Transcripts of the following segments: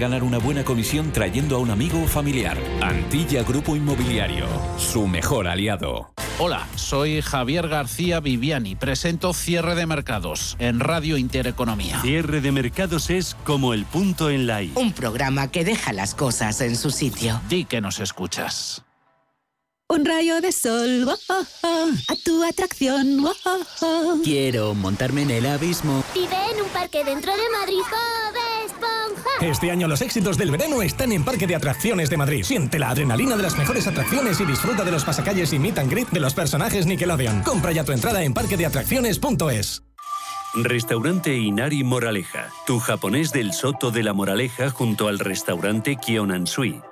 Ganar una buena comisión trayendo a un amigo o familiar. Antilla Grupo Inmobiliario, su mejor aliado. Hola, soy Javier García Viviani. Presento Cierre de Mercados en Radio Intereconomía. Cierre de Mercados es como el punto en la I. Un programa que deja las cosas en su sitio. Di que nos escuchas. Un rayo de sol, a tu atracción. Quiero montarme en el abismo. Vive en un parque dentro de Madrid, Esponja. Este año los éxitos del verano están en Parque de Atracciones de Madrid. Siente la adrenalina de las mejores atracciones y disfruta de los pasacalles y meet and greet de los personajes Nickelodeon. Compra ya tu entrada en parquedeatracciones.es. Restaurante Inari Moraleja, tu japonés del Soto de la Moraleja junto al restaurante Kionansui.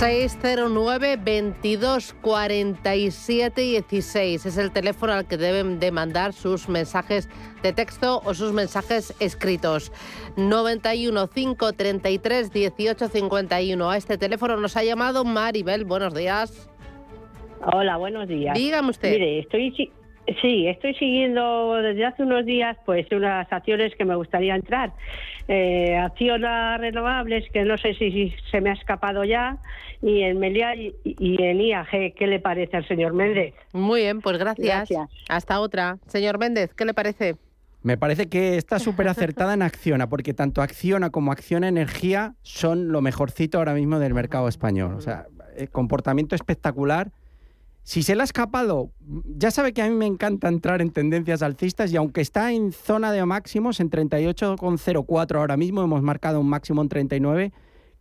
...609 22 47 16 es el teléfono al que deben de mandar sus mensajes de texto o sus mensajes escritos. 91 533 18 51. A este teléfono nos ha llamado Maribel. Buenos días. Hola, buenos días. Dígame usted. Mire, estoy sí, estoy siguiendo desde hace unos días pues unas acciones que me gustaría entrar. Eh, Acciona Renovables, que no sé si, si se me ha escapado ya, y en Meliá y, y en IAG. ¿Qué le parece al señor Méndez? Muy bien, pues gracias. Gracias. Hasta otra. Señor Méndez, ¿qué le parece? Me parece que está súper acertada en Acciona, porque tanto Acciona como Acciona Energía son lo mejorcito ahora mismo del mercado español. O sea, eh, comportamiento espectacular. Si se le ha escapado, ya sabe que a mí me encanta entrar en tendencias alcistas y aunque está en zona de máximos, en 38,04 ahora mismo, hemos marcado un máximo en 39,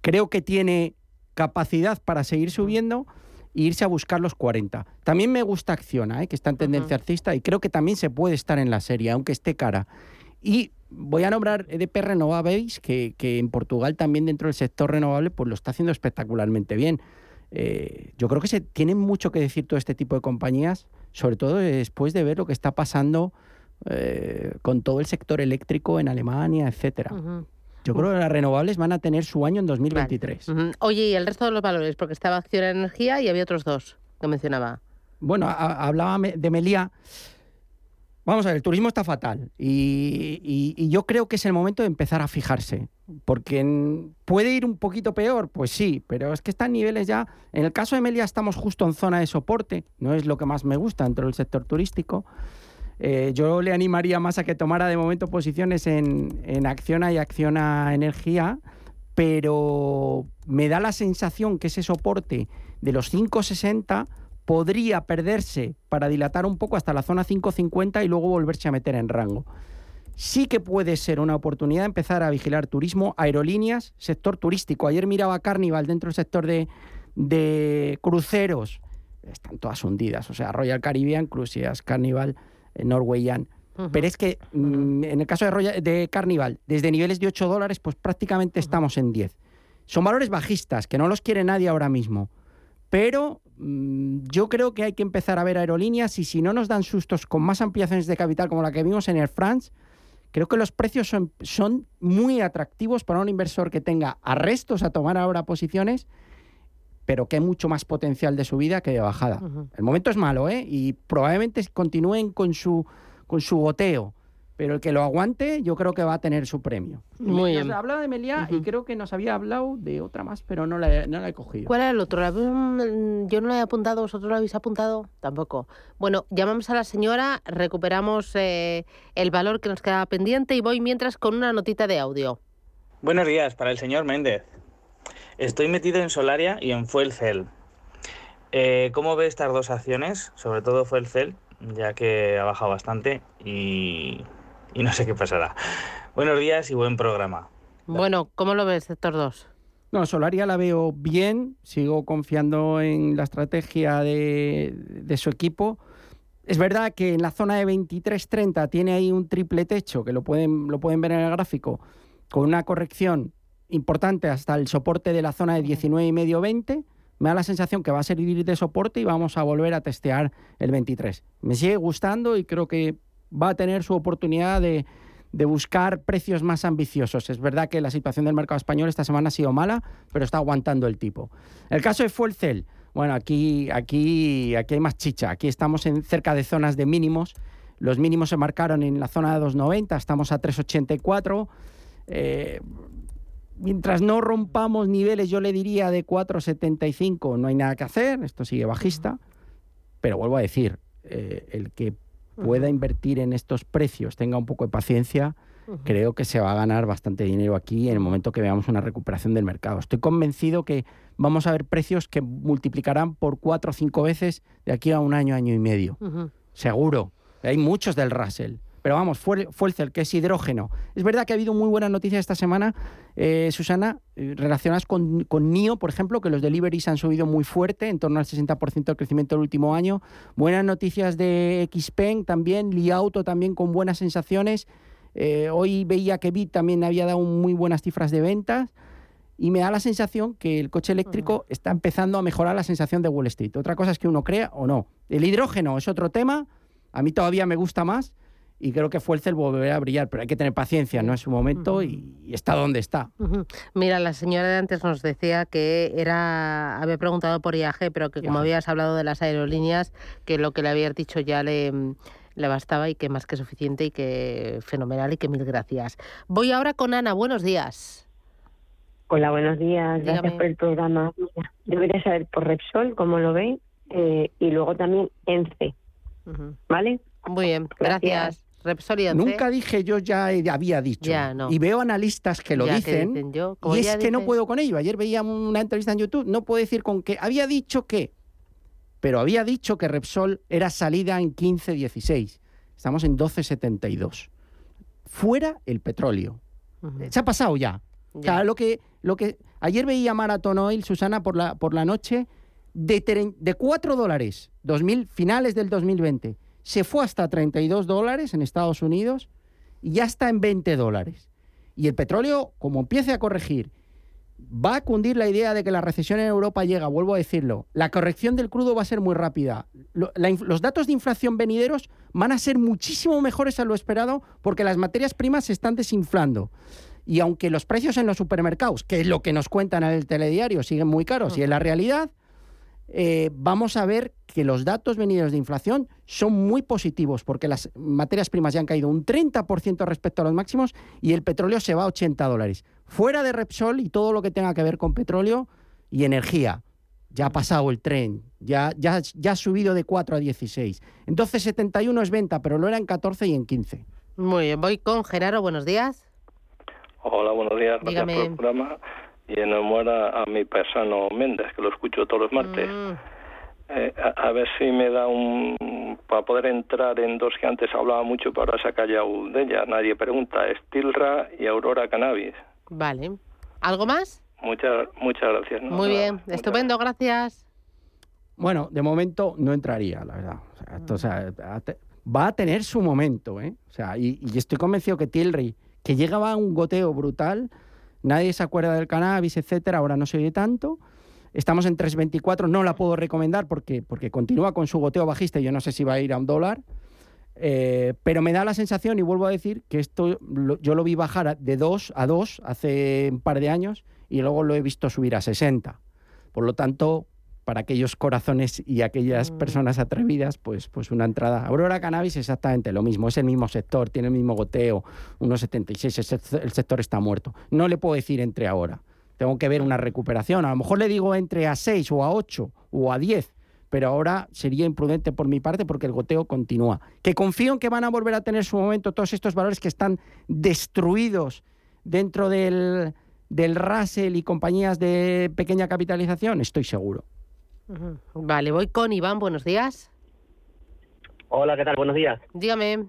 creo que tiene capacidad para seguir subiendo e irse a buscar los 40. También me gusta Acciona, ¿eh? que está en tendencia alcista y creo que también se puede estar en la serie, aunque esté cara. Y voy a nombrar EDP Renovables, que, que en Portugal también dentro del sector renovable pues lo está haciendo espectacularmente bien. Eh, yo creo que se tiene mucho que decir todo este tipo de compañías, sobre todo después de ver lo que está pasando eh, con todo el sector eléctrico en Alemania, etcétera. Yo creo que las renovables van a tener su año en 2023. Ujú. Oye, ¿y el resto de los valores? Porque estaba Acción Energía y había otros dos que mencionaba. Bueno, hablaba de Melía. Vamos a ver, el turismo está fatal y, yo creo que es el momento de empezar a fijarse, porque puede ir un poquito peor, pues sí, pero es que están niveles ya. En el caso de Melia estamos justo en zona de soporte, no es lo que más me gusta dentro del sector turístico. Eh, yo le animaría más a que tomara de momento posiciones en, en Acciona y Acciona Energía, pero me da la sensación que ese soporte de los 560 podría perderse para dilatar un poco hasta la zona 550 y luego volverse a meter en rango. Sí que puede ser una oportunidad empezar a vigilar turismo, aerolíneas, sector turístico. Ayer miraba Carnival dentro del sector de, de cruceros. Están todas hundidas. O sea, Royal Caribbean, Crucias, Carnival, eh, Norwegian. Pero es que mm, en el caso de, Royal- de Carnival, desde niveles de 8 dólares, pues prácticamente estamos en 10. Son valores bajistas, que no los quiere nadie ahora mismo. Pero yo creo que hay que empezar a ver aerolíneas y si no nos dan sustos con más ampliaciones de capital como la que vimos en Air France, creo que los precios son, son muy atractivos para un inversor que tenga arrestos a tomar ahora posiciones, pero que hay mucho más potencial de subida que de bajada. El momento es malo, ¿eh? Y probablemente continúen con su, con su goteo. Pero el que lo aguante yo creo que va a tener su premio. Muy Nos bien. hablaba de Meliá y creo que nos había hablado de otra más, pero no la, he- no la he cogido. ¿Cuál era el otro? La- Yo no lo he apuntado, ¿vosotros lo habéis apuntado? Tampoco. Bueno, llamamos a la señora, recuperamos eh, el valor que nos quedaba pendiente y voy mientras con una notita de audio. Buenos días, para el señor Méndez. Estoy metido en Solaria y en Fuel Cell. Eh, ¿Cómo ve estas dos acciones? Sobre todo Fuel Cell, ya que ha bajado bastante y, y no sé qué pasará. Buenos días y buen programa. Bueno, ¿cómo lo ves estos dos? No, Solaria la veo bien, sigo confiando en la estrategia de, de su equipo. Es verdad que en la zona de 23.30 tiene ahí un triple techo, que lo pueden, lo pueden ver en el gráfico, con una corrección importante hasta el soporte de la zona de 19,5-20. Me da la sensación que va a servir de soporte y vamos a volver a testear el 23. Me sigue gustando y creo que va a tener su oportunidad de, de buscar precios más ambiciosos. Es verdad que la situación del mercado español esta semana ha sido mala, pero está aguantando el tipo. El caso de Fuel Cell, bueno, aquí, aquí, aquí hay más chicha. Aquí estamos en cerca de zonas de mínimos. Los mínimos se marcaron en la zona de 2,90, estamos a 3,84. Eh, mientras no rompamos niveles, yo le diría de 4,75, no hay nada que hacer, esto sigue bajista. Pero vuelvo a decir, eh, el que pueda invertir en estos precios, tenga un poco de paciencia, creo que se va a ganar bastante dinero aquí en el momento que veamos una recuperación del mercado. Estoy convencido que vamos a ver precios que multiplicarán por cuatro o cinco veces de aquí a un año, año y medio. Seguro. Hay muchos del Russell. Pero vamos, fue, fue el Cell, que es hidrógeno. Es verdad que ha habido muy buenas noticias esta semana, eh, Susana, eh, relacionadas con, con NIO, por ejemplo, que los deliveries han subido muy fuerte, en torno al 60% del crecimiento del último año. Buenas noticias de Xpeng también, Li Auto también con buenas sensaciones. Eh, hoy veía que Bit también había dado muy buenas cifras de ventas. Y me da la sensación que el coche eléctrico está empezando a mejorar la sensación de Wall Street. Otra cosa es que uno crea o no. El hidrógeno es otro tema. A mí todavía me gusta más y creo que Fuelcel volverá a brillar, pero hay que tener paciencia, no es su momento y, y está donde está. Mira, la señora de antes nos decía que era había preguntado por IAG, pero que como habías hablado de las aerolíneas, que lo que le habías dicho ya le, le bastaba y que más que suficiente y que fenomenal y que mil gracias. Voy ahora con Ana, buenos días. Hola, buenos días. Gracias Dígame. por el programa. Yo quería saber por Repsol cómo lo ven eh, y luego también ENCE. ¿Vale? Muy bien, gracias. Repsol y ENCE. Nunca dije yo ya había dicho. Ya, no. Y veo analistas que lo Ya que dicen. yo, y es que no puedo con ello. Ayer veía una entrevista en YouTube, no puedo decir con qué. Había dicho que, pero había dicho que Repsol era salida en 15.16. Estamos en 12.72. Fuera el petróleo. Se ha pasado ya. O sea, lo que, lo que ayer veía Marathon Oil, Susana, por la, por la noche, de, de 4 dólares, 2000, finales del 2020, se fue hasta 32 dólares en Estados Unidos y ya está en 20 dólares. Y el petróleo, como empiece a corregir, va a cundir la idea de que la recesión en Europa llega, vuelvo a decirlo, la corrección del crudo va a ser muy rápida. Los datos de inflación venideros van a ser muchísimo mejores a lo esperado porque las materias primas se están desinflando. Y aunque los precios en los supermercados, que es lo que nos cuentan en el telediario, siguen muy caros y es la realidad, eh, vamos a ver que los datos venideros de inflación son muy positivos porque las materias primas ya han caído un 30% respecto a los máximos y el petróleo se va a 80 dólares. Fuera de Repsol y todo lo que tenga que ver con petróleo y energía. Ya ha pasado el tren, ya, ya, ya ha subido de 4 a 16. Entonces 71 es venta, pero lo era en 14 y en 15. Muy bien, voy con Genaro, buenos días. Hola, buenos días. Gracias Dígame. por el programa. Y enhorabuena a mi persona Méndez, que lo escucho todos los martes. Mm. Eh, a, a ver si me da un... Para poder entrar en dos que antes hablaba mucho, pero ahora se ha callado de ella. Nadie pregunta. Stilra y Aurora Cannabis. Vale. ¿Algo más? Muchas muchas gracias. ¿no? Muy Nada, bien, muchas estupendo, gracias. Bueno, de momento no entraría, la verdad. O sea, esto, o sea, va a tener su momento, ¿eh? O sea, y, y estoy convencido que Tilray, que llegaba a un goteo brutal, nadie se acuerda del cannabis, etcétera, ahora no se oye tanto. Estamos en 3.24, no la puedo recomendar porque, porque continúa con su goteo bajista y yo no sé si va a ir a un dólar. Eh, pero me da la sensación, y vuelvo a decir, que esto yo lo vi bajar de 2 a 2 hace un par de años y luego lo he visto subir a 60. Por lo tanto, para aquellos corazones y aquellas personas atrevidas, pues, pues una entrada. Aurora Cannabis exactamente lo mismo, es el mismo sector, tiene el mismo goteo, 1,76, el sector está muerto. No le puedo decir entre ahora, tengo que ver una recuperación. A lo mejor le digo entre a 6 o a 8 o a 10, pero ahora sería imprudente por mi parte porque el goteo continúa. Que confío en que van a volver a tener su momento todos estos valores que están destruidos dentro del, del Russell y compañías de pequeña capitalización, estoy seguro. Vale, voy con Iván, buenos días. Hola, ¿qué tal? Buenos días. Dígame.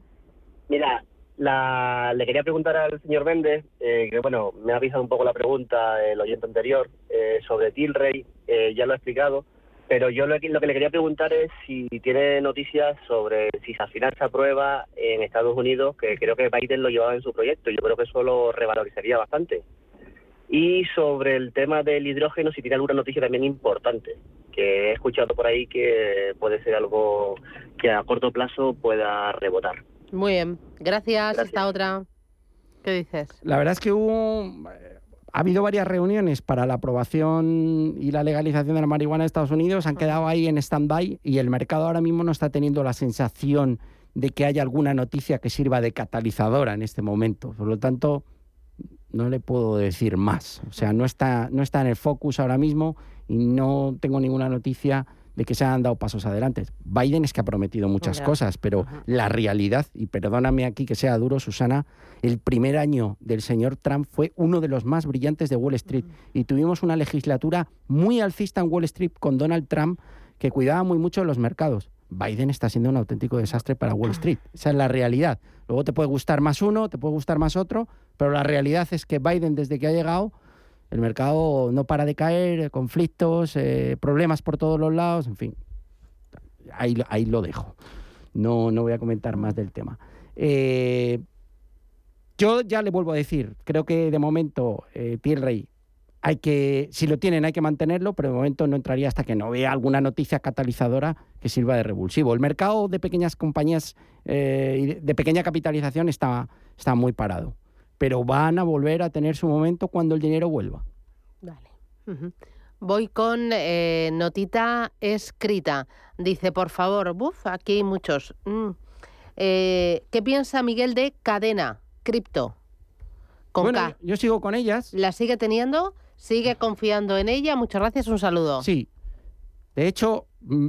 Mira, la, le quería preguntar al señor Méndez, eh, que bueno, me ha avisado un poco la pregunta el oyente anterior eh, sobre Tilray, eh, ya lo ha explicado, pero yo lo, que- lo que le quería preguntar es si tiene noticias sobre si al final se aprueba en Estados Unidos, que creo que Biden lo llevaba en su proyecto, y yo creo que eso lo revalorizaría bastante. Y sobre el tema del hidrógeno, si tiene alguna noticia también importante, que he escuchado por ahí que puede ser algo que a corto plazo pueda rebotar. Muy bien, gracias. Esta otra. ¿Qué dices? La verdad es que hubo, ha habido varias reuniones para la aprobación y la legalización de la marihuana en Estados Unidos, han quedado ahí en stand-by y el mercado ahora mismo no está teniendo la sensación de que haya alguna noticia que sirva de catalizadora en este momento. Por lo tanto, no le puedo decir más. O sea, no está, no está en el focus ahora mismo y no tengo ninguna noticia de que se han dado pasos adelante. Biden es que ha prometido muchas cosas, pero la realidad, y perdóname aquí que sea duro, Susana, el primer año del señor Trump fue uno de los más brillantes de Wall Street y tuvimos una legislatura muy alcista en Wall Street con Donald Trump que cuidaba muy mucho los mercados. Biden está siendo un auténtico desastre para Wall Street. Esa es la realidad. Luego te puede gustar más uno, te puede gustar más otro, pero la realidad es que Biden, desde que ha llegado, el mercado no para de caer, conflictos, eh, problemas por todos los lados, en fin. Ahí, ahí lo dejo. No, no voy a comentar más del tema. Eh, yo ya le vuelvo a decir, creo que de momento eh, Tilray hay que, si lo tienen hay que mantenerlo, pero de momento no entraría hasta que no vea alguna noticia catalizadora que sirva de revulsivo. El mercado de pequeñas compañías eh, de, pequeña capitalización está, está muy parado, pero van a volver a tener su momento cuando el dinero vuelva. Ujú. Voy con eh, notita escrita. Dice, por favor, buf, aquí hay muchos. Mm. Eh, ¿Qué piensa Miguel de cadena, cripto? Con Bueno, K. yo sigo con ellas. ¿La sigue teniendo? ¿Sigue confiando en ella? Muchas gracias, un saludo. Sí. De hecho, mm,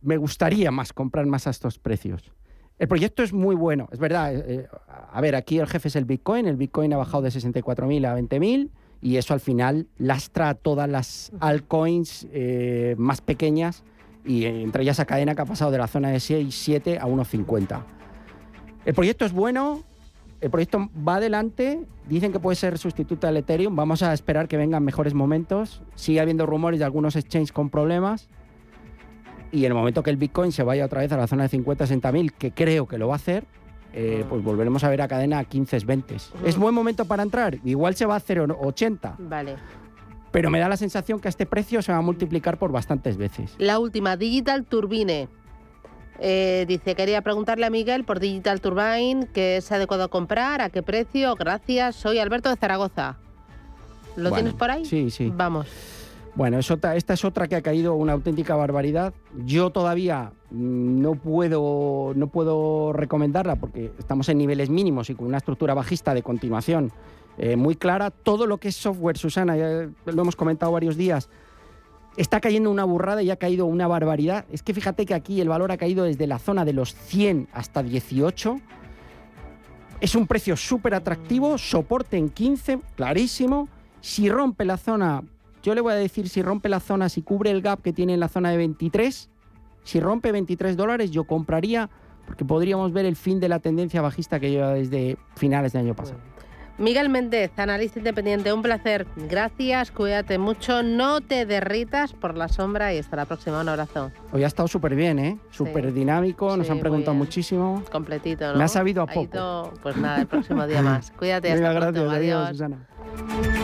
me gustaría más comprar más a estos precios. El proyecto es muy bueno, es verdad. eh, eh, a ver, aquí el jefe es el Bitcoin. El Bitcoin ha bajado de 64.000 a 20.000 y eso al final lastra a todas las altcoins eh, más pequeñas y entre ellas a cadena que ha pasado de la zona de 6, 7 a 1,50. El proyecto es bueno, el proyecto va adelante, dicen que puede ser sustituto del Ethereum, vamos a esperar que vengan mejores momentos. Sigue habiendo rumores de algunos exchanges con problemas. Y en el momento que el Bitcoin se vaya otra vez a la zona de 50, 60 mil, que creo que lo va a hacer, eh, pues volveremos a ver a cadena a 15, 20. ¿Es buen momento para entrar? Igual se va a 0,80, Vale. pero me da la sensación que a este precio se va a multiplicar por bastantes veces. La última, Digital Turbine. Eh, dice, quería preguntarle a Miguel por Digital Turbine, ¿qué es adecuado comprar? ¿A qué precio? Gracias. Soy Alberto de Zaragoza. ¿Lo Bueno, tienes por ahí? Sí, sí. Vamos. Bueno, es otra- esta es otra que ha caído una auténtica barbaridad. Yo todavía no puedo, no puedo recomendarla porque estamos en niveles mínimos y con una estructura bajista de continuación eh, muy clara. Todo lo que es software, Susana, ya lo hemos comentado varios días, está cayendo una burrada y ha caído una barbaridad. Es que fíjate que aquí el valor ha caído desde la zona de los 100 hasta 18. Es un precio súper atractivo, soporte en 15, clarísimo. Si rompe la zona, yo le voy a decir si rompe la zona, si cubre el gap que tiene en la zona de 23, si rompe 23 dólares, yo compraría porque podríamos ver el fin de la tendencia bajista que lleva desde finales del año pasado. Miguel Méndez, analista independiente, un placer. Gracias, cuídate mucho, no te derritas por la sombra y hasta la próxima. Un abrazo. Hoy ha estado súper bien, ¿eh? Súper dinámico, nos Sí, han preguntado muchísimo. Completito, ¿no? Me ha sabido a poco. ido, pues nada, el próximo día más. Cuídate, hasta Venga, pronto. gracias, adiós, Adiós. Susana.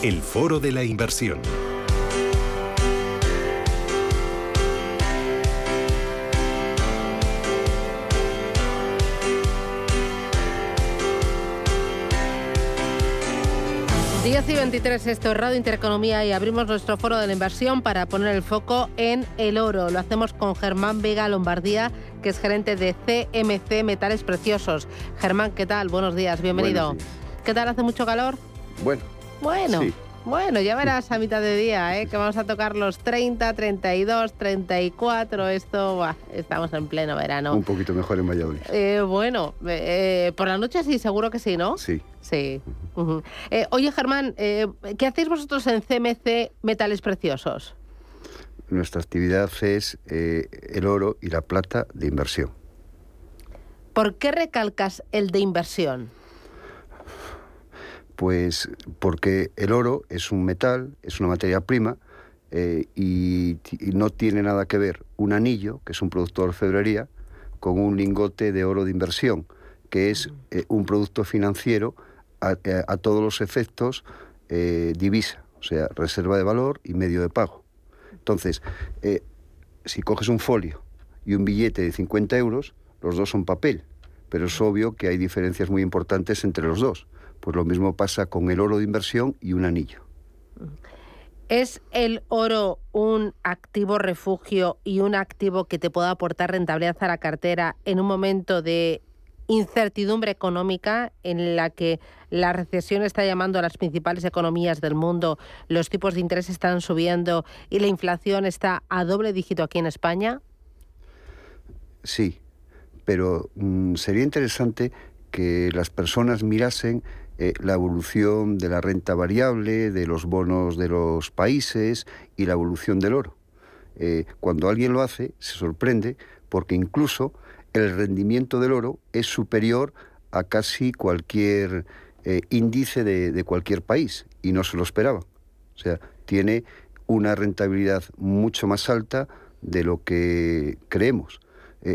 El Foro de la Inversión. Diez y 23, esto es Radio Intereconomía y abrimos nuestro foro de la inversión para poner el foco en el oro. Lo hacemos con Germán Vega Lombardía, que es gerente de CMC Metales Preciosos. Germán, ¿qué tal? Buenos días, bienvenido. Buenos días. ¿Qué tal? ¿Hace mucho calor? Bueno. Bueno. Sí. Bueno, ya verás a mitad de día, ¿eh? que vamos a tocar los 30, 32, 34. Esto, estamos en pleno verano. Un poquito mejor en Valladolid. Eh, bueno, eh, por la noche sí, seguro que sí, ¿no? Sí. Sí. Eh, oye, Germán, eh, ¿qué hacéis vosotros en CMC Metales Preciosos? Nuestra actividad es eh, el oro y la plata de inversión. ¿Por qué recalcas el de inversión? Pues porque el oro es un metal, es una materia prima eh, y, no tiene nada que ver un anillo, que es un producto de orfebrería, con un lingote de oro de inversión, que es eh, un producto financiero a, eh, a todos los efectos eh, divisa, o sea, reserva de valor y medio de pago. Entonces, si coges un folio y un billete de 50 euros, los dos son papel, pero es obvio que hay diferencias muy importantes entre los dos. Pues lo mismo pasa con el oro de inversión y un anillo. ¿Es el oro un activo refugio y un activo que te pueda aportar rentabilidad a la cartera en un momento de incertidumbre económica en la que la recesión está llamando a las principales economías del mundo, los tipos de interés están subiendo y la inflación está a doble dígito aquí en España? Sí, pero mm, sería interesante que las personas mirasen eh, la evolución de la renta variable, de los bonos de los países y la evolución del oro. Eh, cuando alguien lo hace, se sorprende porque incluso el rendimiento del oro es superior a casi cualquier eh, índice de, cualquier país y no se lo esperaba. O sea, tiene una rentabilidad mucho más alta de lo que creemos.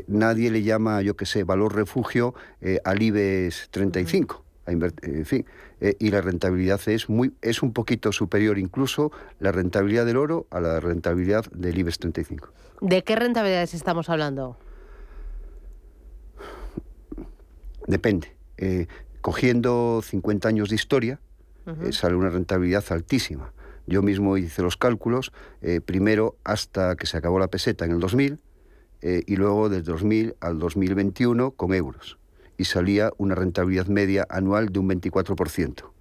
Nadie le llama, yo qué sé, valor refugio eh, al IBEX 35. A eh, en fin, eh, y la rentabilidad es, muy, es un poquito superior incluso la rentabilidad del oro a la rentabilidad del IBEX 35. ¿De qué rentabilidades estamos hablando? Depende. Eh, cogiendo 50 años de historia, eh, sale una rentabilidad altísima. Yo mismo hice los cálculos, primero hasta que se acabó la peseta en el 2000 eh, y luego del 2000 al 2021 con euros. Y salía una rentabilidad media anual de un 24%.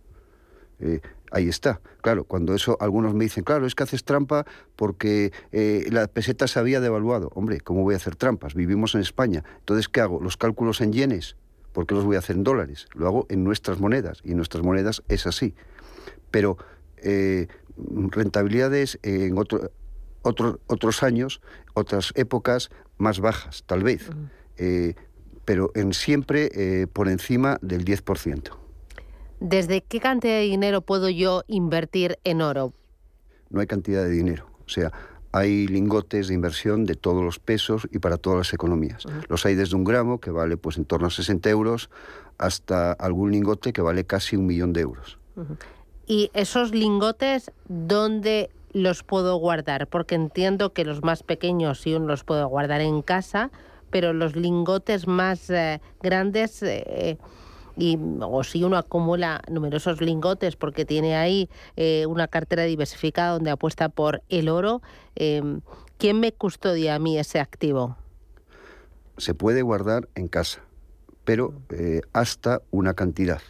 Eh, ahí está. Claro, cuando eso algunos me dicen, claro, es que haces trampa porque eh, la peseta se había devaluado. Hombre, ¿cómo voy a hacer trampas? Vivimos en España. Entonces, ¿qué hago? ¿Los cálculos en yenes? ¿Por qué los voy a hacer en dólares? Lo hago en nuestras monedas y en nuestras monedas es así. Pero eh, rentabilidades en otro- otro- otros años, otras épocas más bajas, tal vez, eh, pero en siempre eh, por encima del 10%. ¿Desde qué cantidad de dinero puedo yo invertir en oro? No hay cantidad de dinero. O sea, hay lingotes de inversión de todos los pesos y para todas las economías. Los hay desde un gramo, que vale pues en torno a 60 euros, hasta algún lingote que vale casi un millón de euros. ¿Y esos lingotes dónde los puedo guardar? Porque entiendo que los más pequeños sí uno los puedo guardar en casa, pero los lingotes más eh, grandes... Eh, y, o si uno acumula numerosos lingotes porque tiene ahí eh, una cartera diversificada donde apuesta por el oro, em, ¿quién me custodia a mí ese activo? Se puede guardar en casa, pero hasta una cantidad.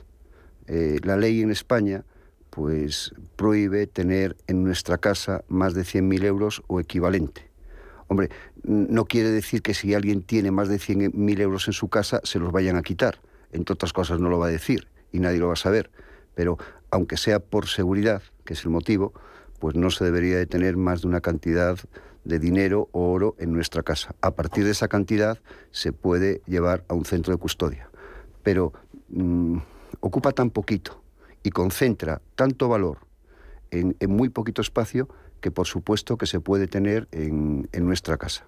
la ley en España pues prohíbe tener en nuestra casa más de 100.000 euros o equivalente. Hombre, no quiere decir que si alguien tiene más de 100.000 euros en su casa se los vayan a quitar. Entre otras cosas no lo va a decir y nadie lo va a saber. Pero aunque sea por seguridad, que es el motivo, pues no se debería de tener más de una cantidad de dinero o oro en nuestra casa. A partir de esa cantidad se puede llevar a un centro de custodia. Pero mm, ocupa tan poquito y concentra tanto valor en, muy poquito espacio que por supuesto que se puede tener en, nuestra casa.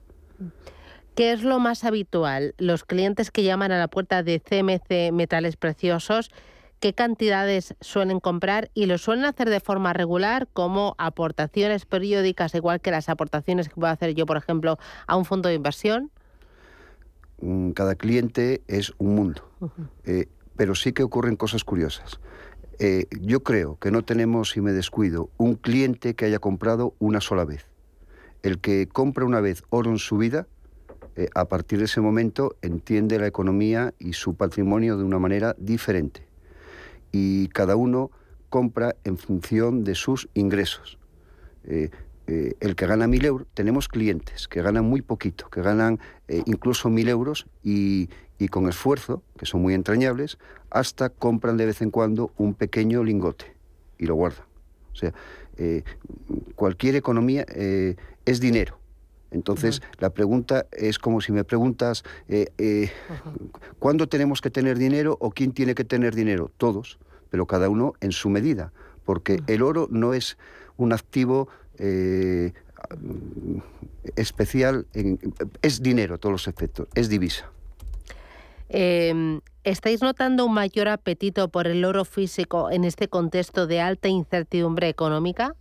¿Qué es lo más habitual? Los clientes que llaman a la puerta de CMC Metales Preciosos, ¿qué cantidades suelen comprar y lo suelen hacer de forma regular como aportaciones periódicas, igual que las aportaciones que puedo hacer yo, por ejemplo, a un fondo de inversión? Mm, cada cliente es un mundo, eh, pero sí que ocurren cosas curiosas. Eh, yo creo que no tenemos, si me descuido, un cliente que haya comprado una sola vez. El que compra una vez oro en su vida, eh, a partir de ese momento entiende la economía y su patrimonio de una manera diferente. Y cada uno compra en función de sus ingresos. Eh, el que gana mil euros, tenemos clientes que ganan muy poquito, que ganan incluso mil euros y, y con esfuerzo, que son muy entrañables, hasta compran de vez en cuando un pequeño lingote y lo guardan. O sea, eh, cualquier economía eh, es dinero. Entonces, la pregunta es como si me preguntas, eh, ¿cuándo tenemos que tener dinero o quién tiene que tener dinero? Todos, pero cada uno en su medida, porque el oro no es un activo especial, es dinero todos los efectos, es divisa. Em, ¿Estáis notando un mayor apetito por el oro físico en este contexto de alta incertidumbre económica?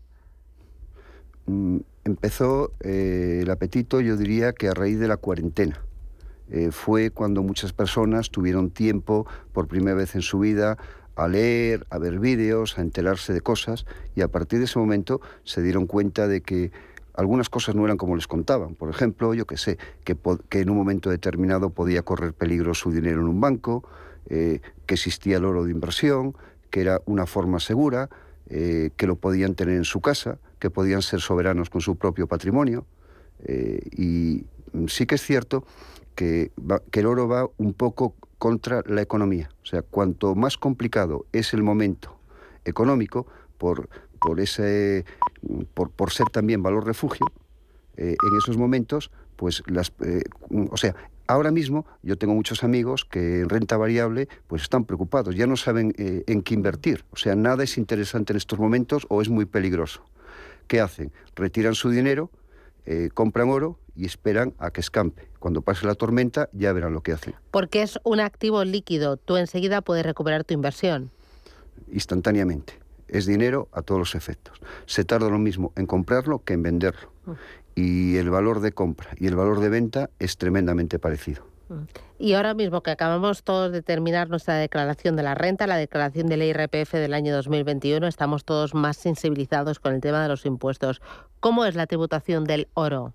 Mm, empezó eh, el apetito, yo diría que a raíz de la cuarentena. Eh, fue cuando muchas personas tuvieron tiempo por primera vez en su vida a leer, a ver vídeos, a enterarse de cosas y a partir de ese momento se dieron cuenta de que algunas cosas no eran como les contaban. Por ejemplo, yo que sé, que, en un momento determinado podía correr peligro su dinero en un banco, eh, que existía el oro de inversión, que era una forma segura, eh, que lo podían tener en su casa, que podían ser soberanos con su propio patrimonio. Eh, y sí que es cierto que, que el oro va un poco contra la economía. O sea, cuanto más complicado es el momento económico, por, por, ese, por, ser también valor refugio, eh, en esos momentos, pues las, eh, o sea, ahora mismo yo tengo muchos amigos que en renta variable pues están preocupados, ya no saben eh, en qué invertir, o sea, nada es interesante en estos momentos o es muy peligroso. ¿Qué hacen? Retiran su dinero, compran oro y esperan a que escampe. Cuando pase la tormenta ya verán lo que hacen. Porque es un activo líquido, tú enseguida puedes recuperar tu inversión. Instantáneamente es dinero a todos los efectos. Se tarda lo mismo en comprarlo que en venderlo. Mm. Y el valor de compra y el valor de venta es tremendamente parecido. Mm. Y ahora mismo que acabamos todos de terminar nuestra declaración de la renta, la declaración de la IRPF del año 2021, estamos todos más sensibilizados con el tema de los impuestos. ¿Cómo es la tributación del oro?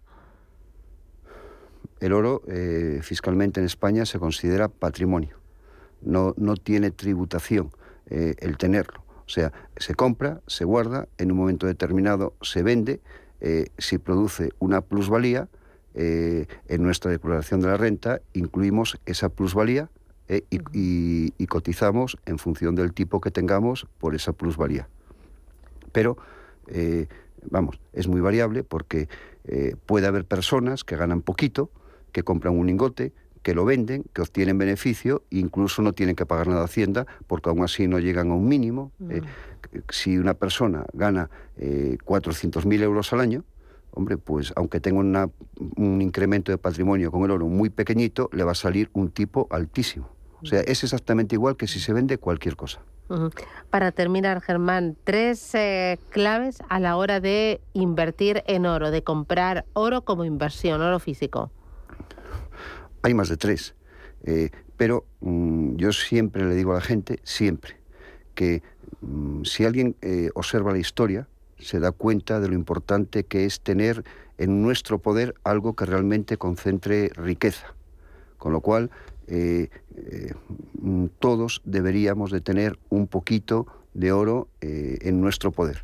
El oro eh, fiscalmente en España se considera patrimonio. No, no tiene tributación eh, el tenerlo. O sea, se compra, se guarda, en un momento determinado se vende, eh, si produce una plusvalía, eh, en nuestra declaración de la renta incluimos esa plusvalía eh, y, cotizamos en función del tipo que tengamos por esa plusvalía. Pero, vamos, es muy variable porque puede haber personas que ganan poquito, que compran un lingote, que lo venden, que obtienen beneficio, incluso no tienen que pagar nada a Hacienda, porque aún así no llegan a un mínimo. Eh, si una persona gana eh, 400.000 euros al año, hombre, pues aunque tenga una- un incremento de patrimonio con el oro muy pequeñito, le va a salir un tipo altísimo. O sea, es exactamente igual que si se vende cualquier cosa. Para terminar, Germán, tres eh, claves a la hora de invertir en oro, de comprar oro como inversión, oro físico. Hay más de tres. Eh, pero mm, yo siempre le digo a la gente, siempre, que mm, si alguien eh, observa la historia, se da cuenta de lo importante que es tener en nuestro poder algo que realmente concentre riqueza. Con lo cual, eh, mm, todos deberíamos de tener un poquito de oro en nuestro poder.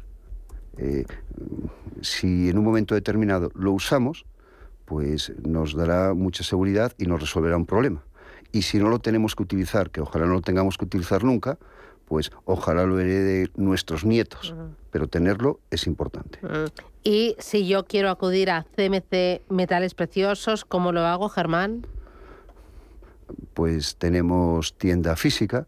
Si en un momento determinado lo usamos, pues nos dará mucha seguridad y nos resolverá un problema. Y si no lo tenemos que utilizar, que ojalá no lo tengamos que utilizar nunca, pues ojalá lo herede nuestros nietos. Pero tenerlo es importante. Y si yo quiero acudir a CMC Metales Preciosos, ¿cómo lo hago, Germán? Pues tenemos tienda física,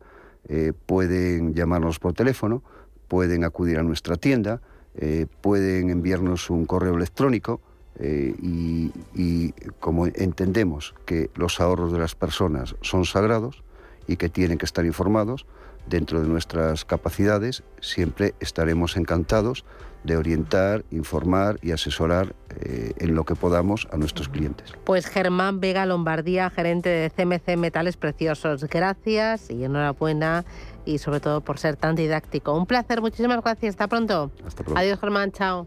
eh, pueden llamarnos por teléfono, pueden acudir a nuestra tienda, eh, pueden enviarnos un correo electrónico eh, y, y como entendemos que los ahorros de las personas son sagrados y que tienen que estar informados, dentro de nuestras capacidades siempre estaremos encantados de orientar, informar y asesorar eh, en lo que podamos a nuestros clientes. Pues Germán Vega Lombardía, gerente de CMC Metales Preciosos. Gracias y enhorabuena y sobre todo por ser tan didáctico. Un placer, muchísimas gracias. Hasta pronto. Hasta pronto. Adiós, Germán. Chao.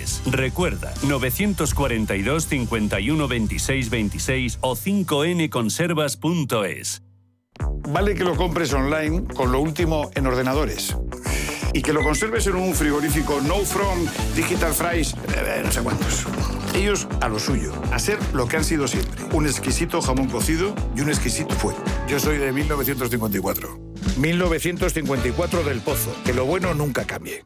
Recuerda, 942 51 26 26 o 5nconservas.es. Vale que lo compres online con lo último en ordenadores. Y que lo conserves en un frigorífico No From Digital Fries, eh, no sé cuántos. Ellos a lo suyo, a ser lo que han sido siempre. Un exquisito jamón cocido y un exquisito fuego. Yo soy de 1954. 1954 del Pozo. Que lo bueno nunca cambie.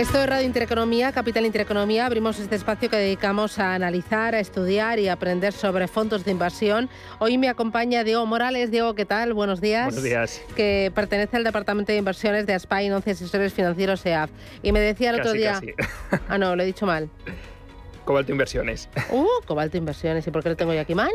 Esto es Radio Intereconomía, Capital Intereconomía. Abrimos este espacio que dedicamos a analizar, a estudiar y a aprender sobre fondos de inversión. Hoy me acompaña Diego Morales. Diego, ¿qué tal? Buenos días. Buenos días. Que pertenece al Departamento de Inversiones de Aspine 11 Asesores Financieros EAF. Y me decía el otro día... casi. Ah, no, lo he dicho mal. Cobalto Inversiones. Uh, Cobalto Inversiones. ¿Y por qué lo tengo yo aquí mal?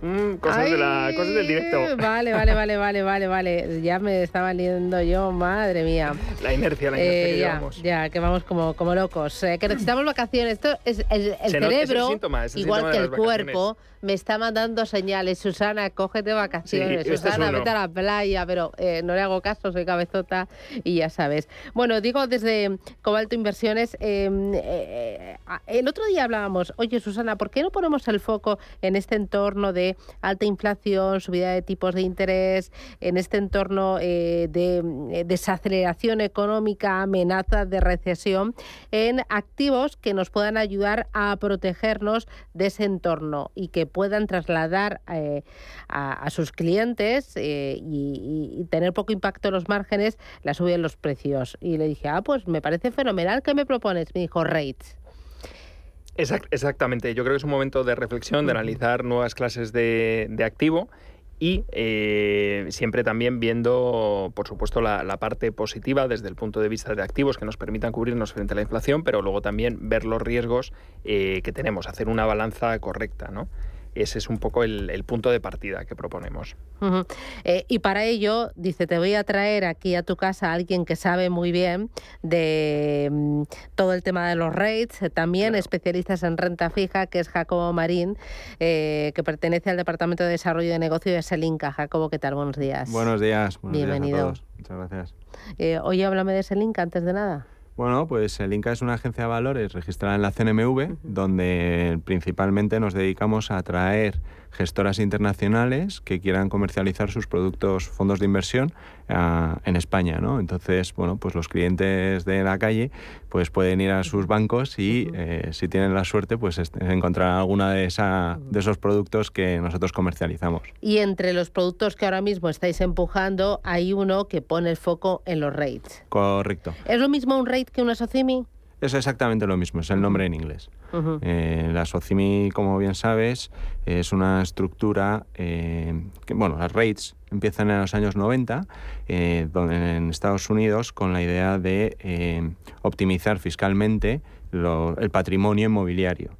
Cosas, de la, cosas del directo. Vale, vale, vale, vale, vale, vale. Ya me estaba liendo yo, madre mía. La inercia, la inercia Eh, que ya, llevamos. ya, que vamos como, como locos. Eh, que necesitamos vacaciones. Esto es el, cerebro, síntoma, es el igual que el cuerpo, me está mandando señales. Susana, cógete vacaciones. Sí, este es Susana, vete a la playa, pero eh, no le hago caso, soy cabezota y ya sabes. Bueno, digo desde Cobalto Inversiones, el otro día hablábamos, oye Susana, ¿por qué no ponemos el foco en este entorno de de alta inflación, subida de tipos de interés, en este entorno eh, de eh, desaceleración económica, amenazas de recesión, en activos que nos puedan ayudar a protegernos de ese entorno y que puedan trasladar eh, a, sus clientes y, tener poco impacto en los márgenes la subida en los precios. Y le dije, ah, pues me parece fenomenal. ¿Qué me propones? Me dijo, rates. Exact- exactamente, yo creo que es un momento de reflexión, de analizar nuevas clases de, de activo y eh, siempre también viendo, por supuesto, la, la parte positiva desde el punto de vista de activos que nos permitan cubrirnos frente a la inflación, pero luego también ver los riesgos eh, que tenemos, hacer una balanza correcta, ¿no? Ese es un poco el, el punto de partida que proponemos. Eh, y para ello, dice, te voy a traer aquí a tu casa a alguien que sabe muy bien de mm, todo el tema de los rates, también especialistas en renta fija, que es Jacobo Marín, eh, que pertenece al Departamento de Desarrollo de Negocio de Selinca. Jacobo, ¿qué tal? Buenos días. Buenos días, buenos días Bienvenido. a todos. Muchas gracias. Eh, oye, háblame de Selinca antes de nada. Bueno, pues el Inca es una agencia de valores registrada en la CNMV, donde principalmente nos dedicamos a atraer gestoras internacionales que quieran comercializar sus productos fondos de inversión ah, en España, ¿no? Entonces, bueno, pues los clientes de la calle pues pueden ir a sus bancos y eh, si tienen la suerte pues est- encontrar alguna de, esa, de esos productos que nosotros comercializamos. Y entre los productos que ahora mismo estáis empujando, hay uno que pone el foco en los rates. Correcto. ¿Es lo mismo un rate que una SOCIMI? Es exactamente lo mismo, es el nombre en inglés. Eh, la SOCIMI, como bien sabes, es una estructura eh, que, bueno, las rates empiezan en los años 90, eh, donde en Estados Unidos con la idea de eh, optimizar fiscalmente lo- el patrimonio inmobiliario.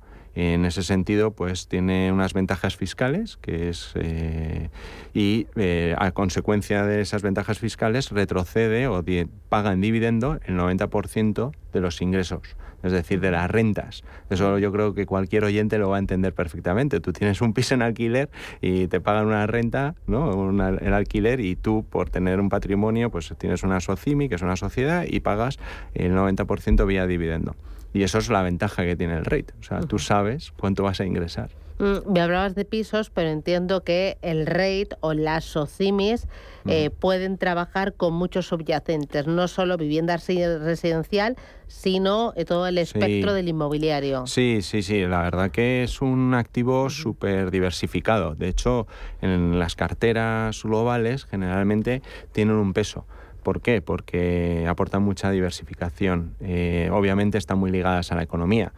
En ese sentido, pues tiene unas ventajas fiscales, que es eh, y eh, a consecuencia de esas ventajas fiscales retrocede o paga en dividendo el 90% de los ingresos, es decir, de las rentas. Eso yo creo que cualquier oyente lo va a entender perfectamente. Tú tienes un piso en alquiler y te pagan una renta, ¿no? Una- el alquiler y tú por tener un patrimonio, pues tienes una SOCIMI, que es una sociedad, y pagas el 90% vía dividendo. Y eso es la ventaja que tiene el rate. O sea, tú sabes cuánto vas a ingresar. Mm, Me hablabas de pisos, pero entiendo que el rate o las SOCIMIs eh, pueden trabajar con muchos subyacentes, no solo vivienda resi- residencial, sino eh, todo el espectro del inmobiliario. Sí, sí, sí. La verdad que es un activo súper diversificado. De hecho, en las carteras globales generalmente tienen un peso. ¿Por qué? Porque aportan mucha diversificación. Eh, obviamente están muy ligadas a la economía.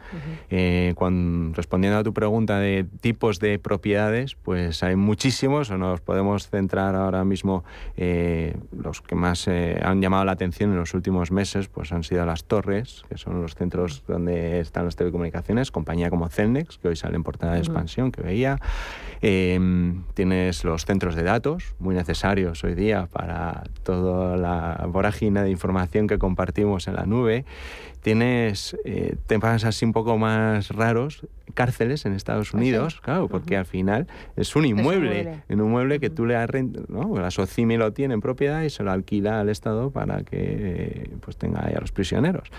Eh, cuan- respondiendo a tu pregunta de tipos de propiedades, pues hay muchísimos, o nos podemos centrar ahora mismo, eh, los que más eh, han llamado la atención en los últimos meses, pues han sido las torres, que son los centros donde están las telecomunicaciones, compañía como Celnex, que hoy sale en portada de Ujú. expansión, que veía. Eh, tienes los centros de datos, muy necesarios hoy día para toda la vorágine de información que compartimos en la nube. Tienes eh, temas así un poco más raros, cárceles en Estados Unidos, claro, porque al final es un inmueble, inmueble. en un mueble que tú le arrendas, ¿no? La SOCIMI lo tiene en propiedad y se lo alquila al Estado para que eh, pues tenga ahí a los prisioneros.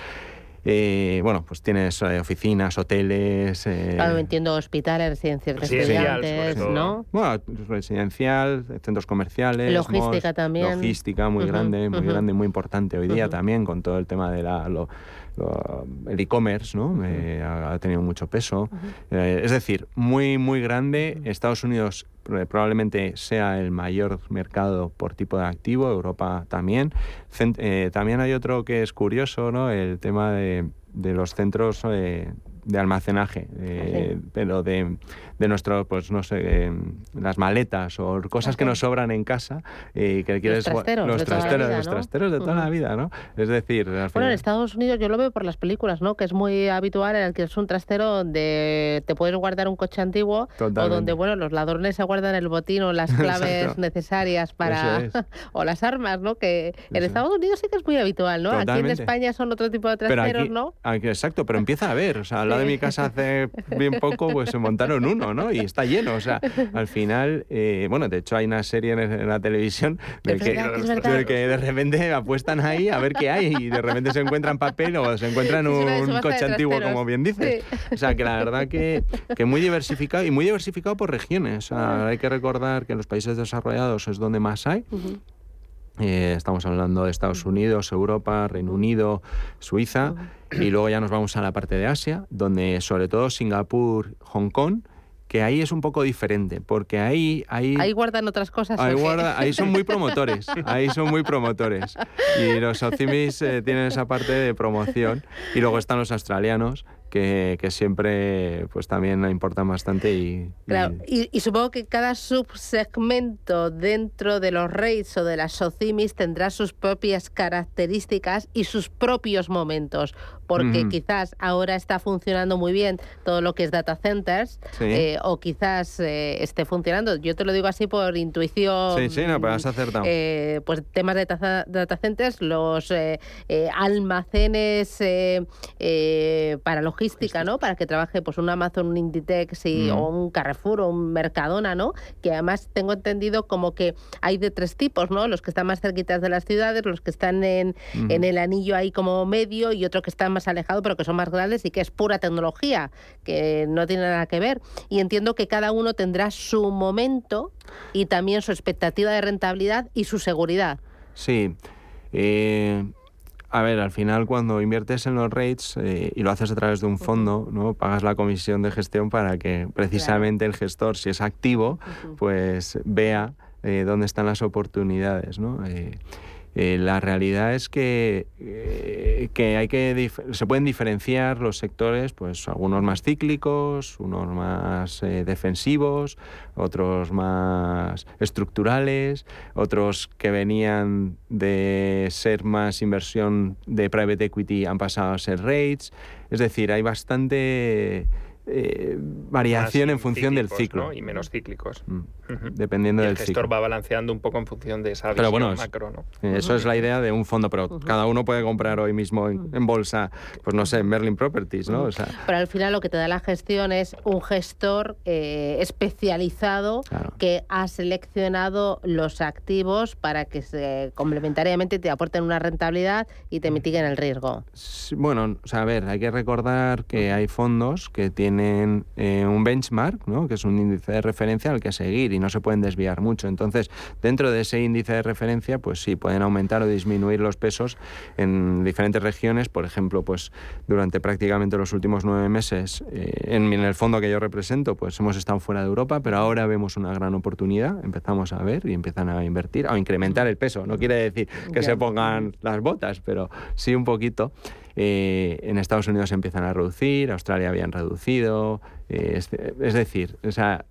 Eh, bueno, pues tienes eh, oficinas, hoteles. eh, Claro, entiendo hospitales, residencias de estudiantes. ¿no? Bueno, residencial, centros comerciales. Logística también. Logística muy grande, muy ujú. grande, muy importante hoy día también con todo el tema de la, lo- lo- el e-commerce, ¿no? Eh, ha, ha tenido mucho peso. Eh, es decir, muy, muy grande. Estados Unidos probablemente sea el mayor mercado por tipo de activo, Europa también. Cent- eh, también hay otro que es curioso, ¿no? El tema de, de los centros eh, de almacenaje, eh, pero de, de nuestro, pues no sé, eh, las maletas o cosas que nos sobran en casa y que quieres gua- trasteros los de toda la trasteros, vida, los ¿no? trasteros de toda la vida, ¿no? Es decir, al Bueno, en Estados Unidos yo lo veo por las películas, ¿no? Que es muy habitual en el que es un trastero donde te puedes guardar un coche antiguo o Totalmente. donde, bueno, los ladrones se guardan el botín o las claves Exacto. necesarias para... Es. o las armas, ¿no? Que en Eso. Estados Unidos sí que es muy habitual, ¿no? Aquí en. España son otro tipo de Pero trasteros, aquí- ¿no? aquí- exacto, pero empieza a haber. O sea, lado de mi casa hace bien poco, pues se montaron uno, ¿no? Y está lleno. O sea, al final, eh, bueno, de hecho hay una serie en, la televisión de que, de que, de repente apuestan ahí a ver qué hay y de repente se encuentran papel o se encuentran un, coche antiguo, como bien dices. O sea, que la verdad que, que muy diversificado y muy diversificado por regiones. O sea, hay que recordar que en los países desarrollados es donde más hay. Eh, estamos hablando de Estados Unidos, Europa, Reino Unido, Suiza, y luego ya nos vamos a la parte de Asia, donde sobre todo Singapur, Hong Kong, que ahí es un poco diferente, porque ahí... Ahí, ahí guardan otras cosas. Ahí, ahí son muy promotores, ahí son muy promotores. Y los Ocimis eh, tienen esa parte de promoción. Y luego están los australianos, que, siempre pues también importan bastante y, claro, y, supongo que cada subsegmento dentro de los RAIDs o de las SOCIMIS tendrá sus propias características y sus propios momentos porque quizás ahora está funcionando muy bien todo lo que es data centers eh, o quizás eh, esté funcionando. Yo te lo digo así por intuición. Sí, sí, no, pero has acertado. Eh, pues temas de data, centers, los almacenes para logística, ¿no? Para que trabaje pues un Amazon, un Inditex y, o un Carrefour o un Mercadona, ¿no? Que además tengo entendido como que hay de tres tipos, ¿no? Los que están más cerquitas de las ciudades, los que están en, en el anillo ahí como medio y otro que están más alejado, pero que son más grandes y que es pura tecnología, que no tiene nada que ver. Y entiendo que cada uno tendrá su momento y también su expectativa de rentabilidad y su seguridad. Sí. Eh, a ver, al final cuando inviertes en los rates eh, y lo haces a través de un fondo, ¿no? pagas la comisión de gestión para que precisamente el gestor, si es activo, pues vea eh, dónde están las oportunidades. ¿no? Eh, la realidad es que, eh, que, hay que se pueden diferenciar los sectores, pues algunos más cíclicos, unos más eh, defensivos, otros más estructurales, otros que venían de ser más inversión de private equity han pasado a ser rates. Es decir, hay bastante eh, variación en función del ciclo. Y menos cíclicos. Mm. Dependiendo del ciclo. El gestor va balanceando un poco en función de esa visión macro. ¿no? Eso es la idea de un fondo, pero cada uno puede comprar hoy mismo en, bolsa, pues no sé, Merlin Properties, ¿no? O sea, pero al final lo que te da la gestión es un gestor eh, especializado que ha seleccionado los activos para que se, complementariamente te aporten una rentabilidad y te mitiguen el riesgo. bueno, o sea, a ver, hay que recordar que hay fondos que tienen tienen eh, un benchmark, ¿no? que es un índice de referencia al que seguir y no se pueden desviar mucho. Entonces, dentro de ese índice de referencia, pues sí, pueden aumentar o disminuir los pesos en diferentes regiones. Por ejemplo, pues durante prácticamente los últimos nueve meses, eh, en, el fondo que yo represento, pues hemos estado fuera de Europa, pero ahora vemos una gran oportunidad, empezamos a ver y empiezan a invertir, a incrementar el peso. No quiere decir que se pongan las botas, pero sí un poquito. Eh, en Estados Unidos empiezan a reducir, Australia habían reducido, eh, es, decir, o sea,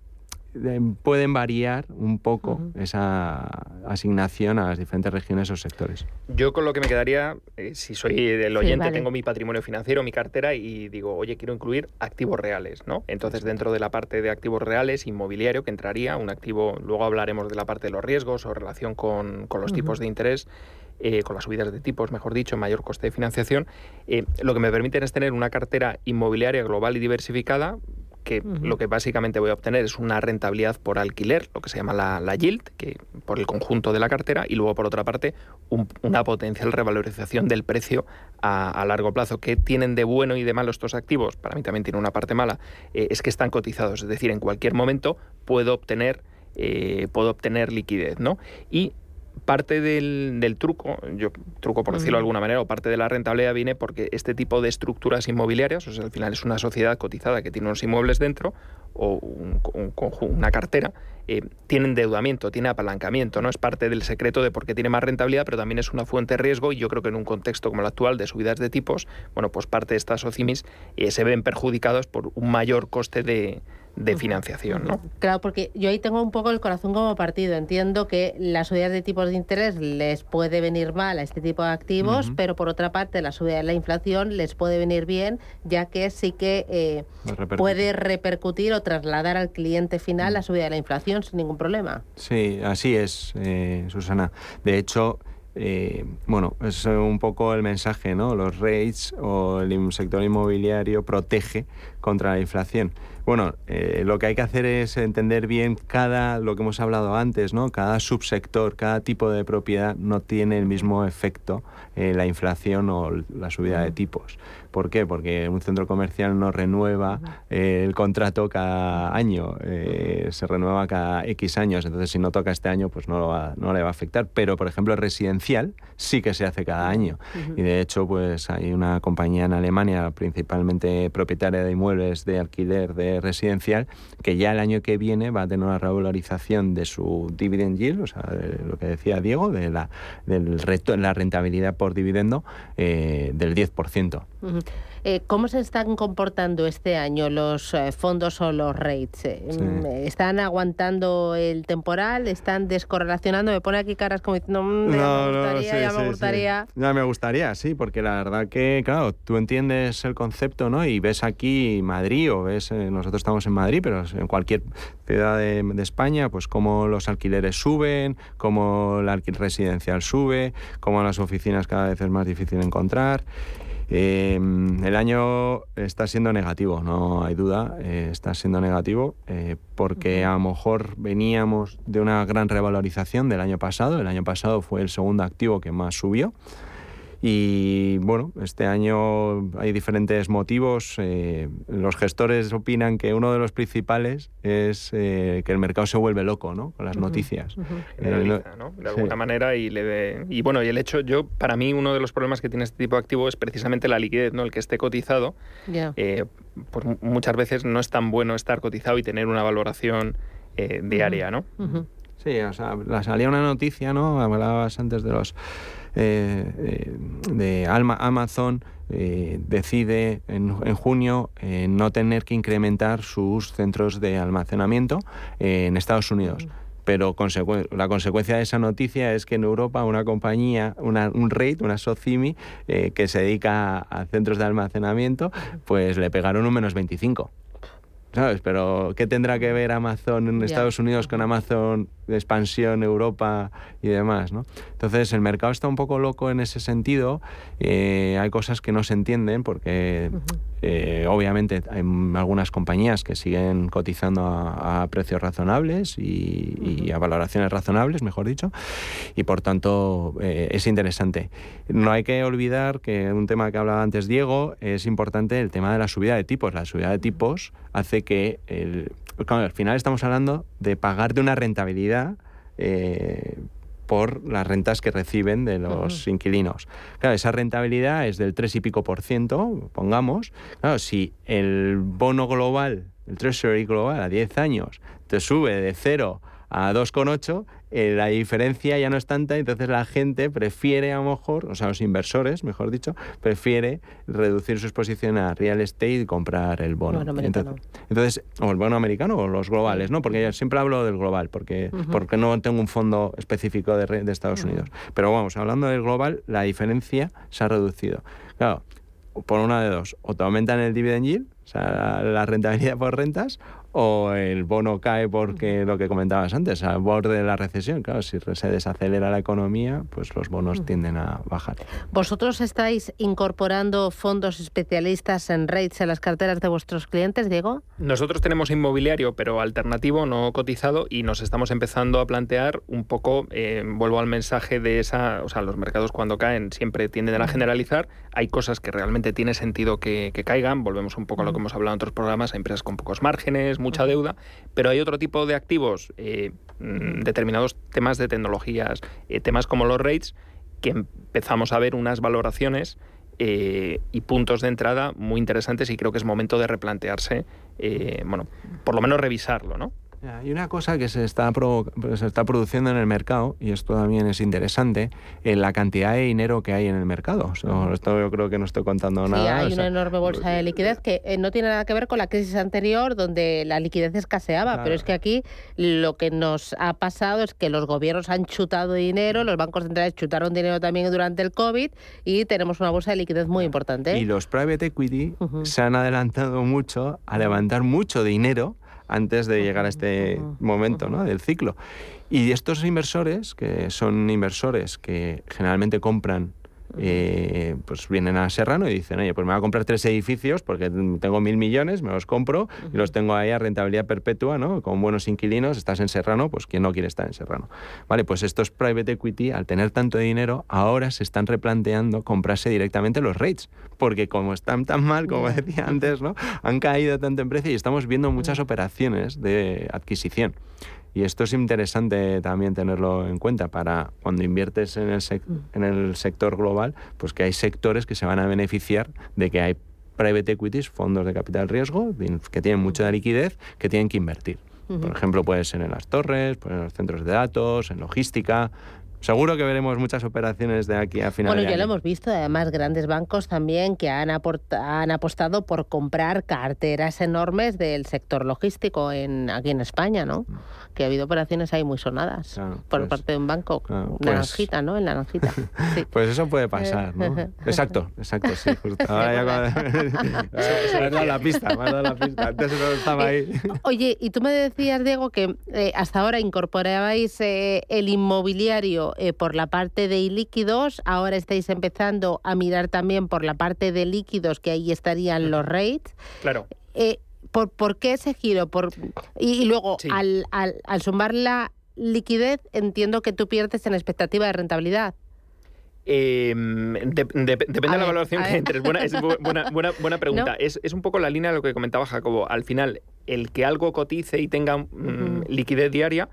pueden variar un poco esa asignación a las diferentes regiones o sectores. Yo con lo que me quedaría, eh, si soy del oyente, tengo mi patrimonio financiero, mi cartera y digo, oye, quiero incluir activos reales, ¿no? Entonces dentro de la parte de activos reales, inmobiliario, que entraría un activo, luego hablaremos de la parte de los riesgos o relación con, los tipos de interés. Eh, con las subidas de tipos, mejor dicho, mayor coste de financiación, eh, lo que me permiten es tener una cartera inmobiliaria global y diversificada que lo que básicamente voy a obtener es una rentabilidad por alquiler, lo que se llama la, yield, que por el conjunto de la cartera, y luego por otra parte una potencial revalorización del precio a, largo plazo. ¿Qué tienen de bueno y de malo estos activos? Para mí también tiene una parte mala, eh, es que están cotizados, es decir, en cualquier momento puedo obtener puedo obtener liquidez, ¿no? Y parte del, truco, yo truco por decirlo de alguna manera, o parte de la rentabilidad viene porque este tipo de estructuras inmobiliarias, o sea, al final es una sociedad cotizada que tiene unos inmuebles dentro o una cartera, eh, tiene endeudamiento, tiene apalancamiento, ¿no? Es parte del secreto de por qué tiene más rentabilidad, pero también es una fuente de riesgo y yo creo que en un contexto como el actual de subidas de tipos, bueno, pues parte de estas OCIMIS eh, se ven perjudicados por un mayor coste de, de financiación. ¿no? Claro, porque yo ahí tengo un poco el corazón como partido. Entiendo que las subidas de tipos de interés les puede venir mal a este tipo de activos, pero por otra parte la subida de la inflación les puede venir bien, ya que sí que eh, puede repercutir o trasladar al cliente final la subida de la inflación sin ningún problema. Sí, así es, eh, Susana. De hecho, eh, bueno, es un poco el mensaje, ¿no? Los rates o el sector inmobiliario protege contra la inflación. Bueno, eh, lo que hay que hacer es entender bien cada, lo que hemos hablado antes, ¿no? Cada subsector, cada tipo de propiedad no tiene el mismo efecto eh, la inflación o la subida de tipos. ¿Por qué? Porque un centro comercial no renueva eh, el contrato cada año, eh, se renueva cada X años, entonces si no toca este año pues no, no le va a afectar, pero por ejemplo residencial sí que se hace cada año y de hecho pues hay una compañía en Alemania, principalmente propietaria de inmuebles de alquiler de residencial, que ya el año que viene va a tener una revalorización de su dividend yield, o sea, lo que decía Diego, de la, del reto, la rentabilidad por dividendo eh, del 10%. Eh, ¿Cómo se están comportando este año los eh, fondos o los rates? Eh, mm, ¿Están aguantando el temporal? ¿Están descorrelacionando? Me pone aquí caras como diciendo, mm, me gustaría, ya me gustaría. Ya me gustaría, sí, porque la verdad que, claro, tú entiendes el concepto, ¿no? Y ves aquí Madrid o ves, nosotros estamos en Madrid, pero en cualquier ciudad de, de España, pues cómo los alquileres suben, cómo el alquiler residencial sube, cómo las oficinas cada vez es más difícil encontrar. Em, el año está siendo negativo, no hay duda, eh, está siendo negativo eh, porque a lo mejor veníamos de una gran revalorización del año pasado, el año pasado fue el segundo activo que más subió. Y bueno, este año hay diferentes motivos. Eh, los gestores opinan que uno de los principales es eh, que el mercado se vuelve loco ¿no? con las noticias. Eh, ¿no? De alguna manera y le y bueno, y el hecho, yo, para mí uno de los problemas que tiene este tipo de activo es precisamente la liquidez, ¿no? El que esté cotizado. pues muchas veces no es tan bueno estar cotizado y tener una valoración diaria, ¿no? Sí, o sea, salía una noticia, ¿no? Hablabas antes de los eh, eh, de Amazon eh, decide en, junio no tener que incrementar sus centros de almacenamiento en Estados Unidos. Pero la consecuencia de esa noticia es que en Europa una compañía, una, un REIT, una SOCIMI, que se dedica a, centros de almacenamiento, pues le pegaron un menos 25. ¿Sabes? Pero ¿qué tendrá que ver Amazon en Estados Unidos con Amazon de expansión Europa y demás, ¿no? Entonces el mercado está un poco loco en ese sentido. Eh, hay cosas que no se entienden porque eh, obviamente hay algunas compañías que siguen cotizando a, precios razonables y, a valoraciones razonables, mejor dicho, y por tanto eh, es interesante. No hay que olvidar que un tema que hablaba antes Diego es importante el tema de la subida de tipos. La subida de tipos hace que el, al final estamos hablando de pagar de una rentabilidad eh, por las rentas que reciben de los inquilinos. Claro, esa rentabilidad es del 3 y pico por ciento, pongamos. Claro, si el bono global, el Treasury global a 10 años, te sube de 0 a 2,8, eh, la diferencia ya no es tanta, entonces la gente prefiere a lo mejor, o sea, los inversores, mejor dicho, prefiere reducir su exposición a real estate y comprar el bono. entonces, o el bono americano o los globales, ¿no? Porque yo siempre hablo del global, porque, porque no tengo un fondo específico de, de Estados Unidos. Pero vamos, hablando del global, la diferencia se ha reducido. Claro, por una de dos, o te aumentan el dividend yield, o sea, la rentabilidad por rentas, o el bono cae porque lo que comentabas antes, al borde de la recesión. Claro, si se desacelera la economía, pues los bonos tienden a bajar. ¿Vosotros estáis incorporando fondos especialistas en rates en las carteras de vuestros clientes, Diego? Nosotros tenemos inmobiliario, pero alternativo, no cotizado, y nos estamos empezando a plantear un poco, eh, vuelvo al mensaje de esa, o sea, los mercados cuando caen siempre tienden a generalizar, hay cosas que realmente tiene sentido que, que caigan, volvemos un poco a lo que hemos hablado en otros programas, hay empresas con pocos márgenes, mucha deuda, pero hay otro tipo de activos, eh, mm, determinados temas de tecnologías, eh, temas como los rates, que empezamos a ver unas valoraciones eh, y puntos de entrada muy interesantes y creo que es momento de replantearse, bueno, por lo menos revisarlo, ¿no? Hay una cosa que se está, se está produciendo en el mercado, y esto también es interesante, en la cantidad de dinero que hay en el mercado. esto yo creo que no estoy contando sí, nada. Hay una enorme bolsa de liquidez que eh, no tiene nada que ver con la crisis anterior, donde la liquidez escaseaba, pero es que aquí lo que nos ha pasado es que los gobiernos han chutado dinero, los bancos centrales chutaron dinero también durante el COVID, y tenemos una bolsa de liquidez muy importante. Y los private equity se han adelantado mucho a levantar mucho dinero antes de llegar a este momento ¿no? del ciclo. Y estos inversores, que son inversores que generalmente compran eh, pues vienen a Serrano y dicen, oye, pues me voy a comprar tres edificios porque tengo mil millones, me los compro y los tengo ahí a rentabilidad perpetua, ¿no? Con buenos inquilinos, estás en Serrano, pues ¿quién no quiere estar en Serrano? Vale, pues estos private equity, al tener tanto dinero, ahora se están replanteando comprarse directamente los rates, porque como están tan mal, como decía antes, ¿no? Han caído tanto en precio y estamos viendo muchas operaciones de adquisición. Y esto es interesante también tenerlo en cuenta para cuando inviertes en el, Mm. en el sector global, pues que hay sectores que se van a beneficiar de que hay private equities, fondos de capital riesgo, que tienen mucha liquidez, que tienen que invertir. Por ejemplo, puede ser en las torres, pues en los centros de datos, en logística. Seguro que veremos muchas operaciones de aquí a final Bueno, de ya lo hemos visto, además, grandes bancos también que han, han apostado por comprar carteras enormes del sector logístico en, aquí en España, ¿no? Que ha habido operaciones ahí muy sonadas por parte de un banco. claro, pues- Naranjita, ¿no? En Naranjita. Sí. Pues eso puede pasar, ¿no? Exacto, exacto, sí. Justo. Ahora ya cuando- Me has dado la pista, me has dado la pista. Antes no estaba ahí. Oye, y tú me decías, Diego, que eh, hasta ahora incorporabais eh, el inmobiliario eh, por la parte de líquidos, ahora estáis empezando a mirar también por la parte de líquidos, que ahí estarían los rates. Claro. Eh, ¿por, por qué ese giro? Por, y, y luego, al, al, al sumar la liquidez, entiendo que tú pierdes en expectativa de rentabilidad. Eh, de- de- depende A de la ver, valoración que entres. Buena, es bu- buena, buena, buena pregunta. No. Es, es un poco la línea de lo que comentaba Jacobo. Al final, el que algo cotice y tenga mm, liquidez diaria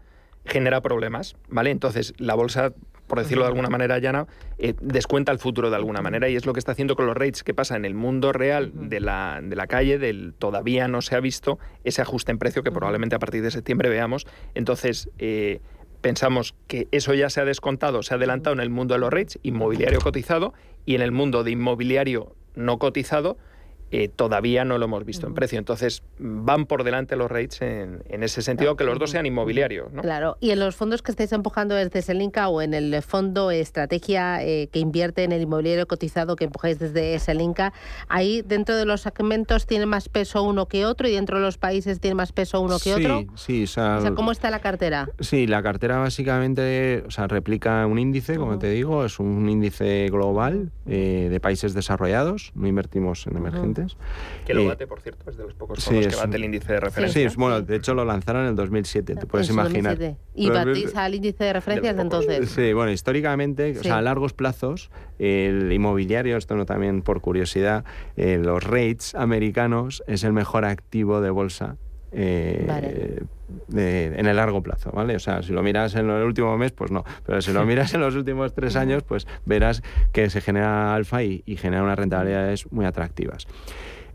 genera problemas, ¿vale? Entonces, la bolsa, por decirlo de alguna manera llana, eh, descuenta el futuro de alguna manera y es lo que está haciendo con los rates. ¿Qué pasa? En el mundo real de la, de la calle, del todavía no se ha visto ese ajuste en precio que probablemente a partir de septiembre veamos. Entonces, eh, pensamos que eso ya se ha descontado, se ha adelantado en el mundo de los rates, inmobiliario cotizado, y en el mundo de inmobiliario no cotizado, eh, todavía no lo hemos visto en precio. Entonces, van por delante los rates en, en ese sentido, que los dos sean inmobiliarios. ¿no? Claro, y en los fondos que estáis empujando desde Selinca o en el fondo estrategia eh, que invierte en el inmobiliario cotizado que empujáis desde Selinca, ahí dentro de los segmentos tiene más peso uno que otro y dentro de los países tiene más peso uno que sí, otro. Sí, o sea, O sea, ¿cómo está la cartera? Sí, la cartera básicamente o sea, replica un índice, como te digo, es un índice global eh, de países desarrollados, no invertimos en emergentes. Que lo bate, por cierto, es de los pocos sí, que bate el índice de Sí, referencia. es- bueno, de hecho lo lanzaron en el 2007, te puedes En su imaginar. 2007. Y batís al índice de referencia desde entonces. Sí, bueno, históricamente, o Sí. sea, a largos plazos, el inmobiliario, esto no también por curiosidad, eh, los rates americanos es el mejor activo de bolsa. Eh, de- en el largo plazo, ¿vale? O sea, si lo miras en el último mes, pues no. Pero si lo miras en los últimos tres años, pues verás que se genera alfa y, y genera unas rentabilidades muy atractivas.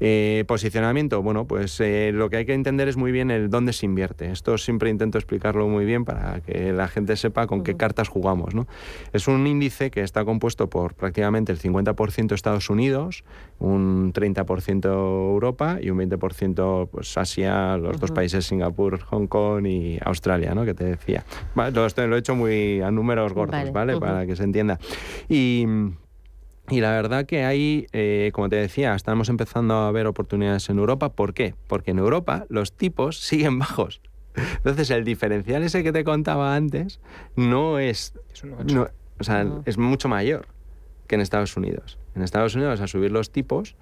Eh, posicionamiento, bueno, pues eh, lo que hay que entender es muy bien el dónde se invierte. Esto siempre intento explicarlo muy bien para que la gente sepa con qué cartas jugamos. ¿no? Es un índice que está compuesto por prácticamente el 50% Estados Unidos, un 30% Europa y un 20% pues, Asia, los dos países Singapur, Hong Kong y Australia, ¿no? que te decía. Vale, todo esto lo he hecho muy a números gordos, Vale, ¿vale? Para que se entienda. Y... Y la verdad que ahí, eh, como te decía, estamos empezando a ver oportunidades en Europa. ¿Por qué? Porque en Europa los tipos siguen bajos. Entonces el diferencial ese que te contaba antes no es... no- o sea, es mucho mayor que en Estados Unidos. En Estados Unidos, a subir los tipos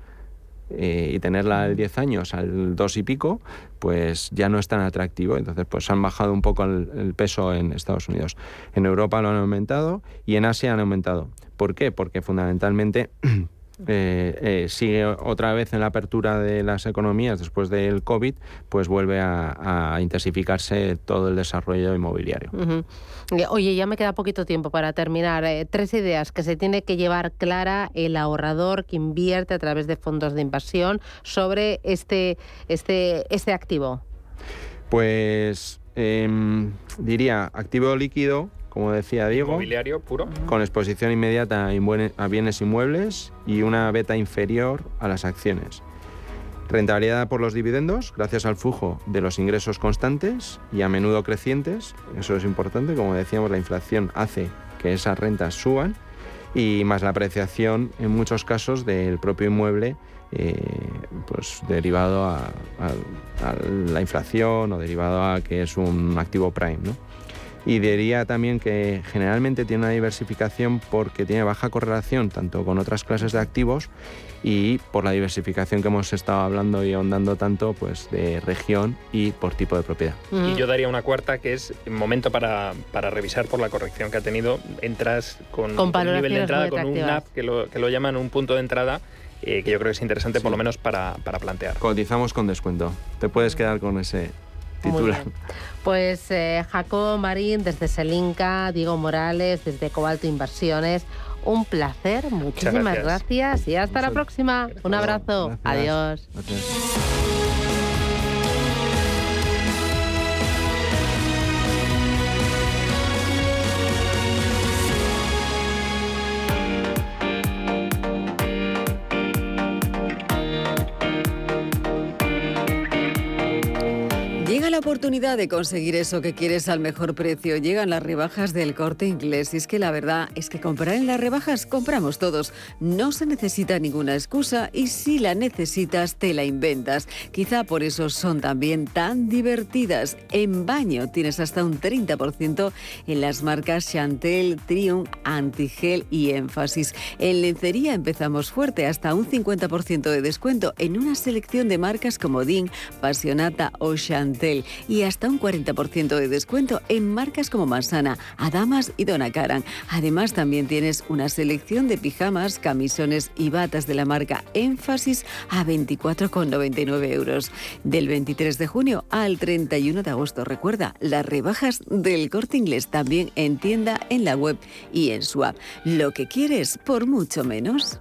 eh, y tenerla al 10 años al 2 y pico, pues ya no es tan atractivo. Entonces, pues han bajado un poco el, el peso en Estados Unidos. En Europa lo han aumentado y en Asia han aumentado. ¿Por qué? Porque fundamentalmente eh, eh, sigue otra vez en la apertura de las economías después del COVID, pues vuelve a, a intensificarse todo el desarrollo inmobiliario. Eh, Oye, ya me queda poquito tiempo para terminar. Eh, tres ideas que se tiene que llevar clara el ahorrador que invierte a través de fondos de inversión sobre este, este, este activo. Pues em, diría activo líquido, como decía Diego, Inmobiliario puro. con exposición inmediata a, a bienes inmuebles y una beta inferior a las acciones. Rentabilidad por los dividendos, gracias al flujo de los ingresos constantes y a menudo crecientes. Eso es importante, como decíamos, la inflación hace que esas rentas suban y más la apreciación en muchos casos del propio inmueble eh, pues derivado a, la inflación o derivado a que es un activo prime. ¿no? Y diría también que generalmente tiene una diversificación porque tiene baja correlación tanto con otras clases de activos y por la diversificación que hemos estado hablando y ahondando tanto pues de región y por tipo de propiedad. Y yo daría una cuarta que es momento para, revisar por la corrección que ha tenido. Entras con, un nivel de entrada, con un NAP que lo, que lo llaman un punto de entrada. Eh, que yo creo que es interesante por lo menos para, para plantear. Cotizamos con descuento. Te puedes quedar con ese titular. Pues eh, Jacobo Marín desde Selinca, Diego Morales desde Cobalto Inversiones. Un placer, muchísimas gracias. y hasta la próxima. Un abrazo. Adiós. La oportunidad de conseguir eso que quieres al mejor precio. Llegan las rebajas del corte inglés. Y es que la verdad es que comprar en las rebajas compramos todos. No se necesita ninguna excusa y si la necesitas te la inventas. Quizá por eso son también tan divertidas. En baño tienes hasta un 30% en las marcas Chantel, Triumph, Antigel y Énfasis. En lencería empezamos fuerte, hasta un 50% de descuento en una selección de marcas como Dean, Passionata o Chantel y hasta un 40% de descuento en marcas como Masana, Adamas y Donna Karan. Además, también tienes una selección de pijamas, camisones y batas de la marca Énfasis a 24,99 euros. Del 23 de junio al 31 de agosto. Recuerda, las rebajas del corte inglés también en tienda, en la web y en su app. Lo que quieres por mucho menos.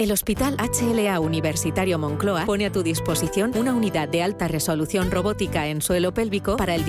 El Hospital HLA Universitario Moncloa pone a tu disposición una unidad de alta resolución robótica en suelo pélvico para el diagnóstico